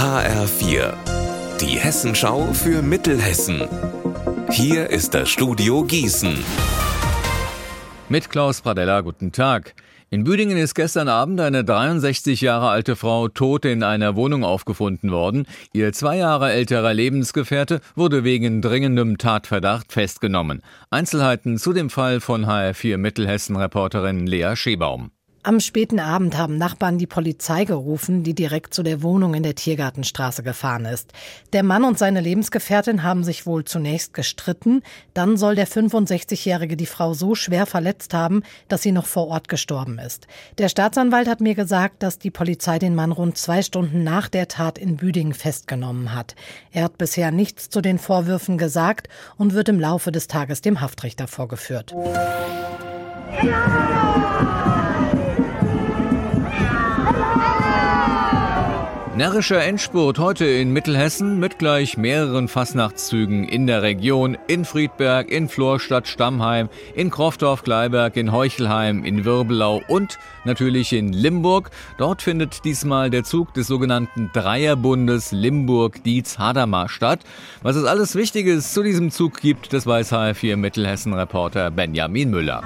HR4, die Hessenschau für Mittelhessen. Hier ist das Studio Gießen. Mit Klaus Pradella, guten Tag. In Büdingen ist gestern Abend eine 63 Jahre alte Frau tot in einer Wohnung aufgefunden worden. Ihr zwei Jahre älterer Lebensgefährte wurde wegen dringendem Tatverdacht festgenommen. Einzelheiten zu dem Fall von HR4 Mittelhessen-Reporterin Lea Schebaum. Am späten Abend haben Nachbarn die Polizei gerufen, die direkt zu der Wohnung in der Tiergartenstraße gefahren ist. Der Mann und seine Lebensgefährtin haben sich wohl zunächst gestritten. Dann soll der 65-Jährige die Frau so schwer verletzt haben, dass sie noch vor Ort gestorben ist. Der Staatsanwalt hat mir gesagt, dass die Polizei den Mann rund zwei Stunden nach der Tat in Büdingen festgenommen hat. Er hat bisher nichts zu den Vorwürfen gesagt und wird im Laufe des Tages dem Haftrichter vorgeführt. Ja! Närrischer Endspurt heute in Mittelhessen mit gleich mehreren Fastnachtszügen in der Region, in Friedberg, in Florstadt, Stammheim, in Kroftorf, Gleiberg, in Heuchelheim, in Wirbelau und natürlich in Limburg. Dort findet diesmal der Zug des sogenannten Dreierbundes Limburg-Dietz-Hadamar statt. Was es alles Wichtiges zu diesem Zug gibt, das weiß HR4 Mittelhessen-Reporter Benjamin Müller.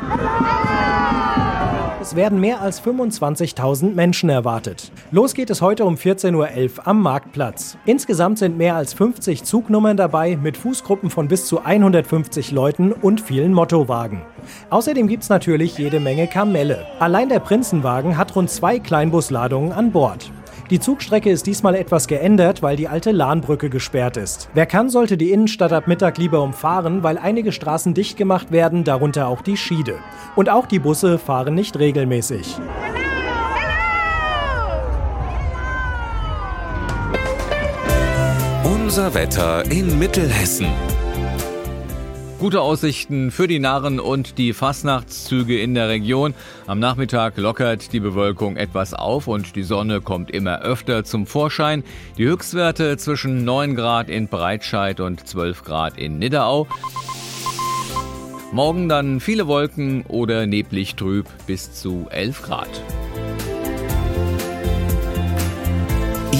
Es werden mehr als 25.000 Menschen erwartet. Los geht es heute um 14.11 Uhr am Marktplatz. Insgesamt sind mehr als 50 Zugnummern dabei mit Fußgruppen von bis zu 150 Leuten und vielen Mottowagen. Außerdem gibt es natürlich jede Menge Kamelle. Allein der Prinzenwagen hat rund zwei Kleinbusladungen an Bord. Die Zugstrecke ist diesmal etwas geändert, weil die alte Lahnbrücke gesperrt ist. Wer kann, sollte die Innenstadt ab Mittag lieber umfahren, weil einige Straßen dicht gemacht werden, darunter auch die Schiede. Und auch die Busse fahren nicht regelmäßig. Unser Wetter in Mittelhessen. Gute Aussichten für die Narren und die Fastnachtszüge in der Region. Am Nachmittag lockert die Bewölkung etwas auf und die Sonne kommt immer öfter zum Vorschein. Die Höchstwerte zwischen 9 Grad in Breitscheid und 12 Grad in Nidderau. Morgen dann viele Wolken oder neblig trüb bis zu 11 Grad.